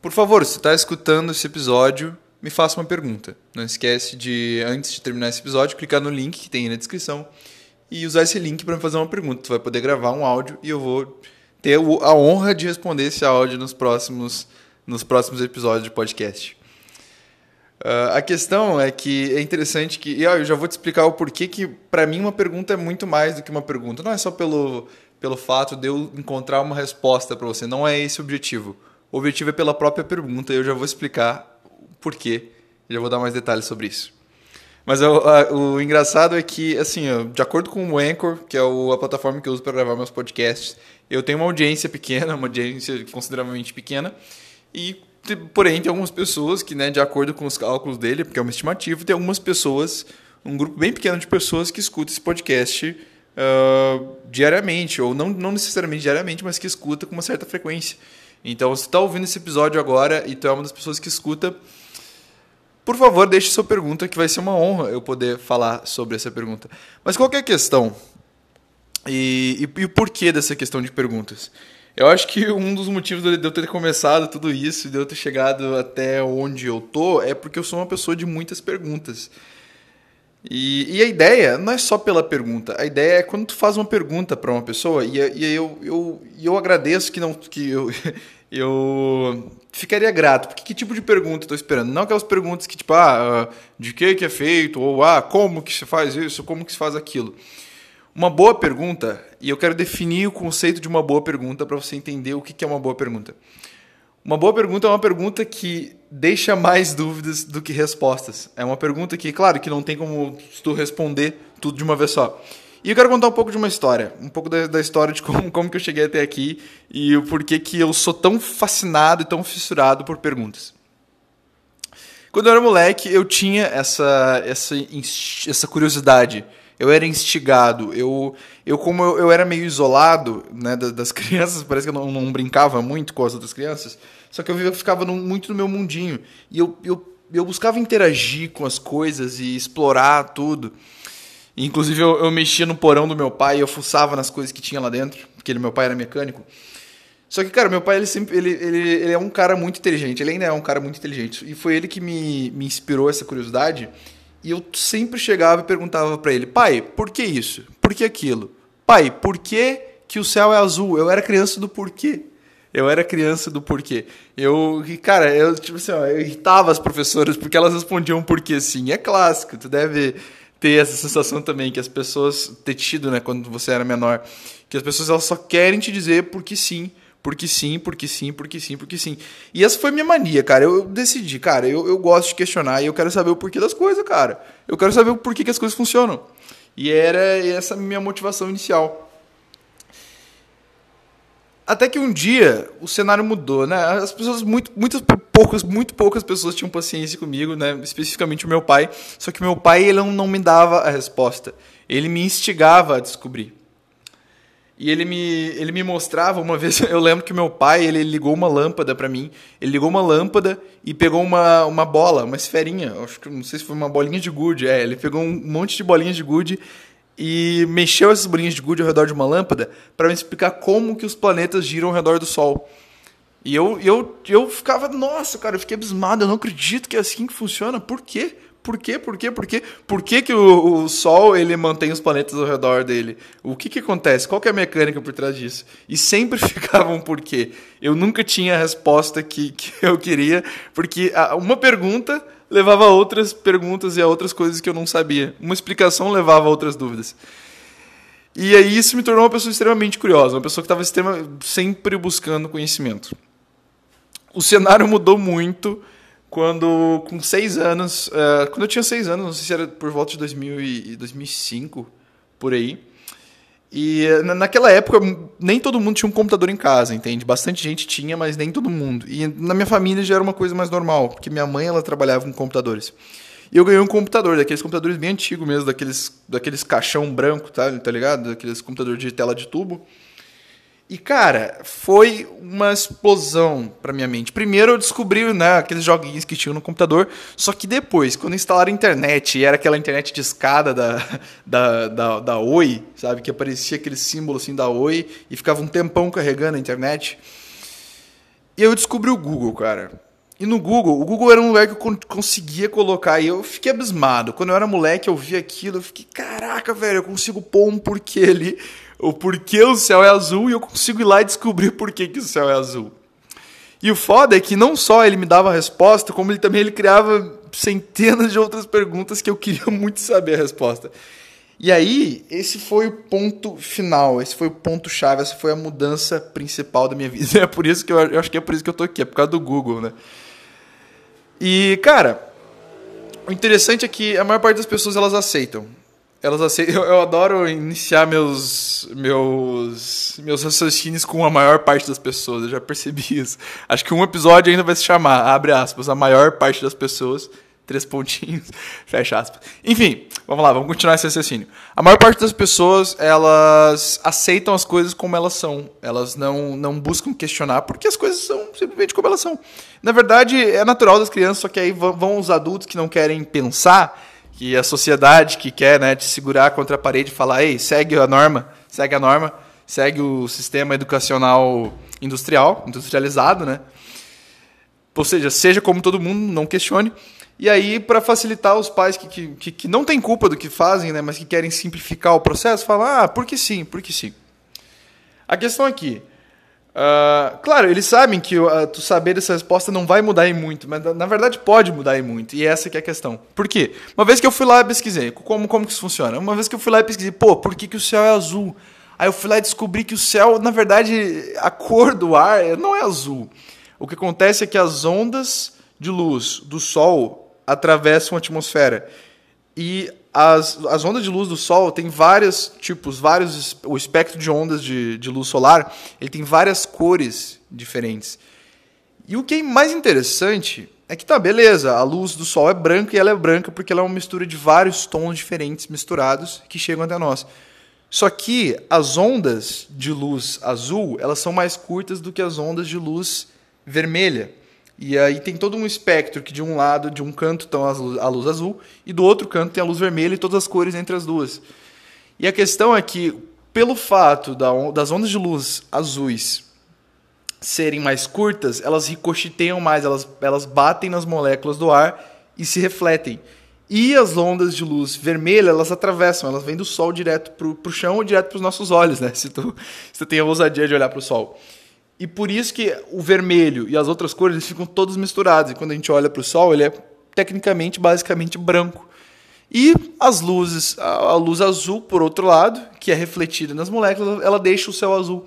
Por favor, se está escutando esse episódio, me faça uma pergunta. Não esquece de, antes de terminar esse episódio, clicar no link que tem aí na descrição e usar esse link para me fazer uma pergunta. Tu vai poder gravar um áudio e eu vou ter a honra de responder esse áudio nos próximos, nos próximos episódios de podcast. Uh, a questão é que é interessante que. E ó, eu já vou te explicar o porquê que, para mim, uma pergunta é muito mais do que uma pergunta. Não é só pelo, pelo fato de eu encontrar uma resposta para você. Não é esse o objetivo. O objetivo é pela própria pergunta eu já vou explicar o porquê. Já vou dar mais detalhes sobre isso. Mas o, a, o engraçado é que, assim, de acordo com o Anchor, que é o, a plataforma que eu uso para gravar meus podcasts, eu tenho uma audiência pequena, uma audiência consideravelmente pequena, e porém tem algumas pessoas que, né, de acordo com os cálculos dele, porque é uma estimativa, tem algumas pessoas, um grupo bem pequeno de pessoas que escuta esse podcast uh, diariamente, ou não, não necessariamente diariamente, mas que escuta com uma certa frequência. Então, se está ouvindo esse episódio agora e tu é uma das pessoas que escuta, por favor, deixe sua pergunta, que vai ser uma honra eu poder falar sobre essa pergunta. Mas qual é a questão? E, e, e o porquê dessa questão de perguntas? Eu acho que um dos motivos de eu ter começado tudo isso, de eu ter chegado até onde eu tô, é porque eu sou uma pessoa de muitas perguntas. E, e a ideia não é só pela pergunta, a ideia é quando tu faz uma pergunta para uma pessoa, e, e eu, eu, eu agradeço que não que eu, eu ficaria grato, porque que tipo de pergunta eu tô esperando? Não aquelas perguntas que tipo, ah, de que que é feito, ou ah, como que se faz isso, como que se faz aquilo. Uma boa pergunta, e eu quero definir o conceito de uma boa pergunta para você entender o que é uma boa pergunta. Uma boa pergunta é uma pergunta que deixa mais dúvidas do que respostas. É uma pergunta que, claro, que não tem como tu responder tudo de uma vez só. E eu quero contar um pouco de uma história, um pouco da, da história de como, como que eu cheguei até aqui e o porquê que eu sou tão fascinado e tão fissurado por perguntas. Quando eu era moleque, eu tinha essa, essa, essa curiosidade eu era instigado. Eu, eu como eu, eu era meio isolado né, das crianças, parece que eu não, não, brincava muito com as outras crianças, só que eu ficava no, muito no meu mundinho. E eu, eu, eu buscava interagir com as coisas e explorar tudo. Inclusive, eu, eu mexia no porão do meu pai e eu fuçava nas coisas que tinha lá dentro, porque ele, meu pai era mecânico. Só que, cara, meu pai, ele sempre. Ele, ele, ele é um cara muito inteligente. Ele ainda é um cara muito inteligente. E foi ele que me, me inspirou essa curiosidade. E eu sempre chegava e perguntava para ele: pai, por que isso? Por que aquilo? Pai, por que, que o céu é azul? Eu era criança do porquê. Eu era criança do porquê. Eu, cara, eu, tipo assim, ó, eu irritava as professoras porque elas respondiam porque sim. É clássico, tu deve ter essa sensação também que as pessoas, ter tido, né, quando você era menor, que as pessoas elas só querem te dizer porque sim porque sim, porque sim, porque sim, porque sim. E essa foi minha mania, cara. Eu, eu decidi, cara, eu, eu gosto de questionar e eu quero saber o porquê das coisas, cara. Eu quero saber o porquê que as coisas funcionam. E era essa minha motivação inicial. Até que um dia o cenário mudou, né? As pessoas, muito, muitas poucas, muito poucas pessoas tinham paciência comigo, né? Especificamente o meu pai. Só que meu pai ele não, não me dava a resposta. Ele me instigava a descobrir. E ele me, ele me mostrava uma vez, eu lembro que meu pai, ele ligou uma lâmpada para mim. Ele ligou uma lâmpada e pegou uma, uma bola, uma esferinha, acho que não sei se foi uma bolinha de gude, é, ele pegou um monte de bolinhas de gude e mexeu essas bolinhas de gude ao redor de uma lâmpada para me explicar como que os planetas giram ao redor do sol. E eu, eu, eu ficava, nossa, cara, eu fiquei abismado, eu não acredito que é assim que funciona. Por quê? Por quê? Por quê? Por quê? Por que, que o, o, Sol ele mantém os planetas ao redor dele? O que, que acontece? Qual que é a mecânica por trás disso? E sempre ficava um porquê. Eu nunca tinha a resposta que, que eu queria, porque uma pergunta levava a outras perguntas e a outras coisas que eu não sabia. Uma explicação levava a outras dúvidas. E aí isso me tornou uma pessoa extremamente curiosa, uma pessoa que estava sempre buscando conhecimento. O cenário mudou muito quando, com seis anos, uh, quando eu tinha seis anos, não sei se era por volta de 2000 e 2005, por aí. E uh, naquela época, nem todo mundo tinha um computador em casa, entende? Bastante gente tinha, mas nem todo mundo. E na minha família já era uma coisa mais normal, porque minha mãe ela trabalhava com computadores. E eu ganhei um computador, daqueles computadores bem antigos mesmo, daqueles, daqueles caixão branco, tá, tá ligado? Daqueles computadores de tela de tubo. E, cara, foi uma explosão pra minha mente. Primeiro eu descobri, né, aqueles joguinhos que tinham no computador, só que depois, quando instalaram a internet, e era aquela internet de escada da, da, da, da Oi, sabe, que aparecia aquele símbolo assim da Oi, e ficava um tempão carregando a internet, E eu descobri o Google, cara. E no Google, o Google era um lugar que eu conseguia colocar e eu fiquei abismado. Quando eu era moleque, eu vi aquilo, eu fiquei, caraca, velho, eu consigo pôr um porquê ali, o porquê o céu é azul e eu consigo ir lá e descobrir por que, que o céu é azul. E o foda é que não só ele me dava a resposta, como ele também ele criava centenas de outras perguntas que eu queria muito saber a resposta. E aí, esse foi o ponto final, esse foi o ponto chave, essa foi a mudança principal da minha vida. É por isso que eu, eu acho que é por isso que eu tô aqui, é por causa do Google, né? E, cara, o interessante é que a maior parte das pessoas elas aceitam. Elas aceitam. Eu, eu, adoro iniciar meus, meus, meus raciocínios com a maior parte das pessoas. Eu já percebi isso. Acho que um episódio ainda vai se chamar, abre aspas, a maior parte das pessoas três pontinhos, fecha aspas. Enfim, vamos lá, vamos continuar esse raciocínio. A maior parte das pessoas, elas aceitam as coisas como elas são. Elas não, não buscam questionar, porque as coisas são simplesmente como elas são. Na verdade, é natural das crianças, só que aí vão os adultos que não querem pensar, que a sociedade que quer né, te segurar contra a parede e falar, ei, segue a norma, segue a norma, segue o sistema educacional industrial, industrializado, né? Ou seja, seja como todo mundo, não questione. E aí, para facilitar os pais que, que, que não têm culpa do que fazem, né, mas que querem simplificar o processo, falam, ah, porque sim, porque sim. A questão aqui, uh, claro, eles sabem que uh, tu saber dessa resposta não vai mudar em muito, mas na verdade pode mudar em muito, e essa que é a questão. Por quê? Uma vez que eu fui lá e pesquisei, como, como que isso funciona? Uma vez que eu fui lá e pesquisei, pô, por que, que o céu é azul? Aí eu fui lá e descobri que o céu, na verdade, a cor do ar não é azul. O que acontece é que as ondas de luz do Sol atravessam a atmosfera. E as, as ondas de luz do Sol tem vários tipos, vários o espectro de ondas de, de luz solar, ele tem várias cores diferentes. E o que é mais interessante é que tá, beleza, a luz do Sol é branca e ela é branca porque ela é uma mistura de vários tons diferentes misturados que chegam até nós. Só que as ondas de luz azul, elas são mais curtas do que as ondas de luz vermelha. E aí tem todo um espectro que de um lado, de um canto, estão a luz azul e do outro canto tem a luz vermelha e todas as cores entre as duas. E a questão é que, pelo fato das ondas de luz azuis serem mais curtas, elas ricocheteiam mais, elas, elas batem nas moléculas do ar e se refletem. E as ondas de luz vermelha, elas atravessam, elas vêm do sol direto para o chão ou direto para os nossos olhos, né? Se tu, se tu tem a ousadia de olhar para o sol. E por isso que o vermelho e as outras cores eles ficam todos misturados. E quando a gente olha para o Sol, ele é tecnicamente, basicamente branco. E as luzes, a luz azul, por outro lado, que é refletida nas moléculas, ela deixa o céu azul.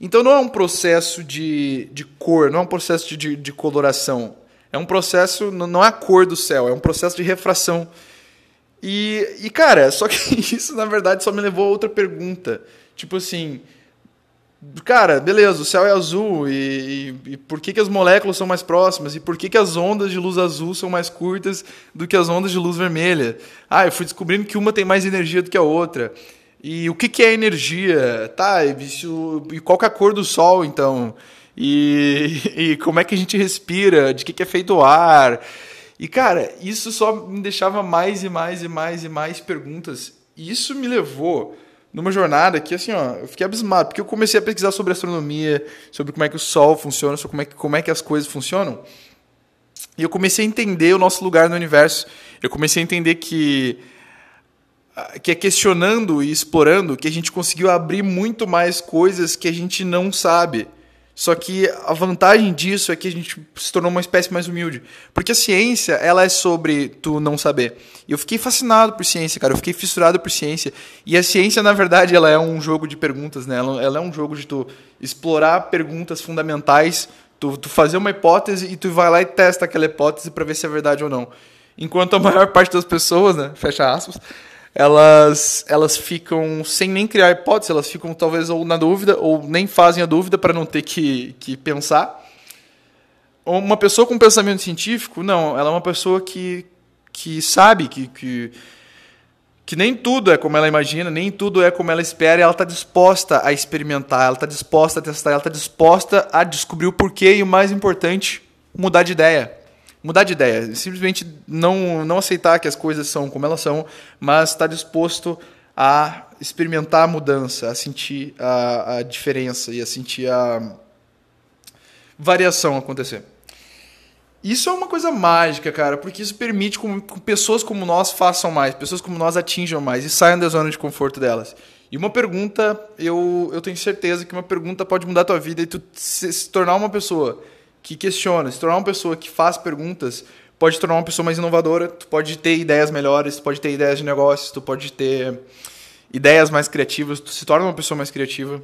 Então não é um processo de, de cor, não é um processo de, de, coloração. É um processo, não é a cor do céu, é um processo de refração. E, e cara, só que isso na verdade só me levou a outra pergunta. Tipo assim, Cara, beleza, o céu é azul e, e, e, por que, que as moléculas são mais próximas? E por que, que as ondas de luz azul são mais curtas do que as ondas de luz vermelha? Ah, eu fui descobrindo que uma tem mais energia do que a outra. E o que, que é energia? Tá, e, e qual que é a cor do sol, então? E, e como é que a gente respira? De que, que é feito o ar? E, cara, isso só me deixava mais e mais e mais e mais perguntas. E isso me levou numa jornada que, assim, ó, eu fiquei abismado, porque eu comecei a pesquisar sobre astronomia, sobre como é que o Sol funciona, sobre como é que, como é que as coisas funcionam. E eu comecei a entender o nosso lugar no universo. Eu comecei a entender que que é questionando e explorando que a gente conseguiu abrir muito mais coisas que a gente não sabe. Só que a vantagem disso é que a gente se tornou uma espécie mais humilde. Porque a ciência, ela é sobre tu não saber. E eu fiquei fascinado por ciência, cara. Eu fiquei fissurado por ciência. E a ciência, na verdade, ela é um jogo de perguntas, né? Ela, ela é um jogo de tu explorar perguntas fundamentais, tu, tu fazer uma hipótese e tu vai lá e testa aquela hipótese para ver se é verdade ou não. Enquanto a maior parte das pessoas, né? Fecha aspas elas, elas ficam sem nem criar hipótese, elas ficam talvez ou na dúvida, ou nem fazem a dúvida para não ter que, que pensar. Uma pessoa com pensamento científico, não, ela é uma pessoa que, que sabe que, que, que nem tudo é como ela imagina, nem tudo é como ela espera, e ela está disposta a experimentar, ela está disposta a testar, ela está disposta a descobrir o porquê e, o mais importante, mudar de ideia mudar de ideia, simplesmente não, não aceitar que as coisas são como elas são, mas estar tá disposto a experimentar a mudança, a sentir a, a diferença e a sentir a variação acontecer. Isso é uma coisa mágica, cara, porque isso permite que pessoas como nós façam mais, pessoas como nós atinjam mais e saiam da zona de conforto delas. E uma pergunta, eu, eu tenho certeza que uma pergunta pode mudar a tua vida e tu se, se tornar uma pessoa que questiona, se tornar uma pessoa que faz perguntas, pode tornar uma pessoa mais inovadora, tu pode ter ideias melhores, tu pode ter ideias de negócios, tu pode ter ideias mais criativas, tu se torna uma pessoa mais criativa.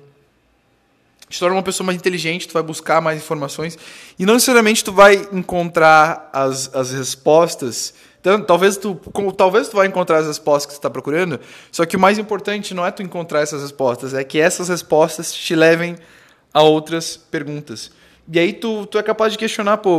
Te torna uma pessoa mais inteligente, tu vai buscar mais informações. E não necessariamente tu vai encontrar as, as respostas. Então, talvez tu, talvez tu vai encontrar as respostas que você está procurando, só que o mais importante não é tu encontrar essas respostas, é que essas respostas te levem a outras perguntas. E aí tu, tu é capaz de questionar, pô,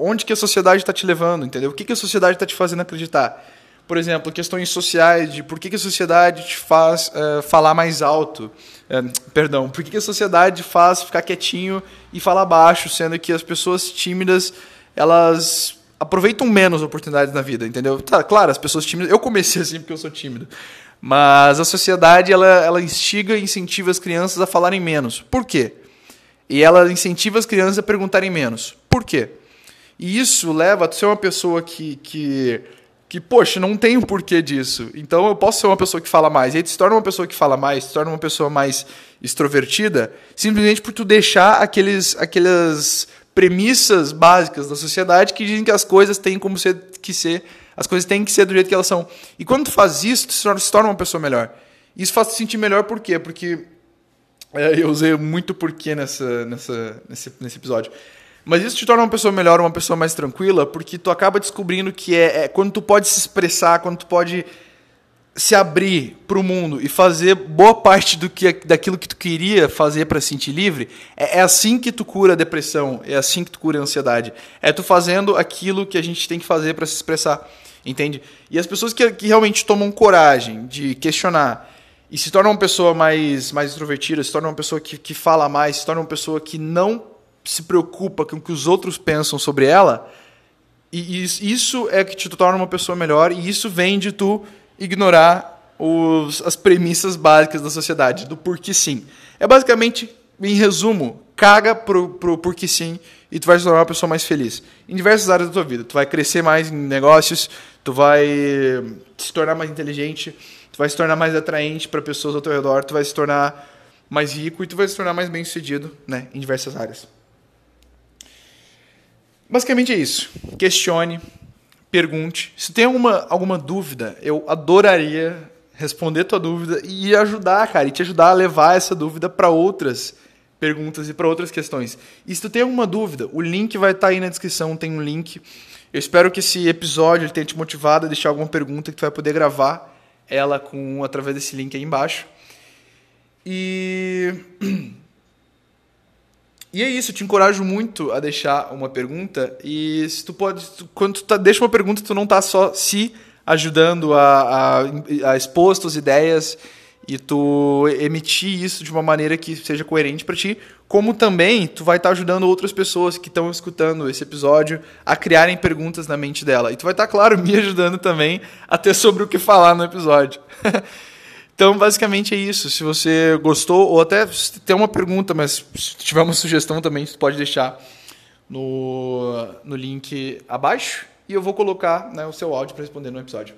onde que a sociedade está te levando, entendeu? O que, que a sociedade está te fazendo acreditar? Por exemplo, questões sociais de por que, que a sociedade te faz uh, falar mais alto. Uh, perdão, por que, que a sociedade faz ficar quietinho e falar baixo, sendo que as pessoas tímidas, elas aproveitam menos oportunidades na vida, entendeu? Tá, claro, as pessoas tímidas. Eu comecei assim porque eu sou tímido. Mas a sociedade ela, ela instiga e incentiva as crianças a falarem menos. Por quê? E ela incentiva as crianças a perguntarem menos. Por quê? E isso leva a ser uma pessoa que, que, que, poxa, não tem um porquê disso. Então eu posso ser uma pessoa que fala mais. E aí se torna uma pessoa que fala mais, se torna uma pessoa mais extrovertida, simplesmente por tu deixar aqueles, aquelas premissas básicas da sociedade que dizem que as coisas têm como ser, que ser, as coisas têm que ser do jeito que elas são. E quando tu faz isso, tu se torna uma pessoa melhor. Isso faz te sentir melhor por quê? Porque é, eu usei muito porquê nessa, nessa, nesse, nesse episódio. Mas isso te torna uma pessoa melhor, uma pessoa mais tranquila, porque tu acaba descobrindo que é, é quando tu pode se expressar, quando tu pode se abrir para o mundo e fazer boa parte do que daquilo que tu queria fazer para se sentir livre, é, é, assim que tu cura a depressão, é assim que tu cura a ansiedade. É tu fazendo aquilo que a gente tem que fazer para se expressar, entende? E as pessoas que, que realmente tomam coragem de questionar e se tornam uma pessoa mais, mais extrovertida, se tornam uma pessoa que, que fala mais, se tornam uma pessoa que não se preocupa com o que os outros pensam sobre ela, e isso é que te torna uma pessoa melhor, e isso vem de tu ignorar os, as premissas básicas da sociedade, do porquê sim. É basicamente, em resumo, caga pro, pro porquê sim e tu vai se tornar uma pessoa mais feliz. Em diversas áreas da tua vida. Tu vai crescer mais em negócios, tu vai se tornar mais inteligente, tu vai se tornar mais atraente para pessoas ao teu redor, tu vai se tornar mais rico e tu vai se tornar mais bem sucedido né, em diversas áreas. Basicamente é isso. Questione, pergunte. Se tem alguma, alguma dúvida, eu adoraria responder tua dúvida e ajudar, cara, e te ajudar a levar essa dúvida para outras perguntas e para outras questões. E se tu tem alguma dúvida, o link vai estar tá aí na descrição, tem um link. Eu espero que esse episódio tenha te motivado a deixar alguma pergunta que tu vai poder gravar ela com através desse link aí embaixo. E E é isso, eu te encorajo muito a deixar uma pergunta. E se tu pode. Quando tu tá, deixa uma pergunta, tu não tá só se ajudando a, a, a expor tuas ideias e tu emitir isso de uma maneira que seja coerente para ti, como também tu vai estar tá ajudando outras pessoas que estão escutando esse episódio a criarem perguntas na mente dela. E tu vai estar, tá, claro, me ajudando também a ter sobre o que falar no episódio. Então, basicamente é isso. Se você gostou, ou até se tem uma pergunta, mas se tiver uma sugestão também, você pode deixar no, no link abaixo e eu vou colocar né, o seu áudio para responder no episódio.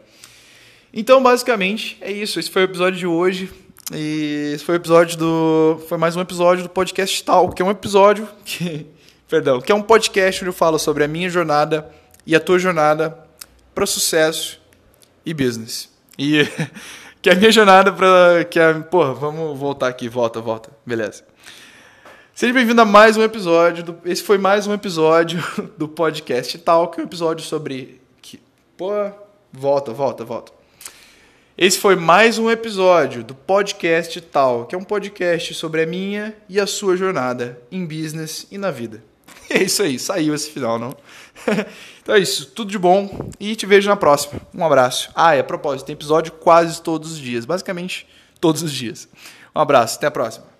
Então, basicamente, é isso. Esse foi o episódio de hoje. E esse foi o episódio do. Foi mais um episódio do podcast Tal, que é um episódio que. Perdão, que é um podcast onde eu falo sobre a minha jornada e a tua jornada para sucesso e business. E que é a minha jornada para que a, porra, vamos voltar aqui, volta, volta. Beleza. Seja bem-vindo a mais um episódio do, esse foi mais um episódio do podcast Tal, que é um episódio sobre que, pô, volta, volta, volta. Esse foi mais um episódio do podcast Tal, que é um podcast sobre a minha e a sua jornada em business e na vida. É isso aí, saiu esse final, não? então é isso, tudo de bom e te vejo na próxima. Um abraço. Ah, e a propósito, tem episódio quase todos os dias, basicamente todos os dias. Um abraço, até a próxima.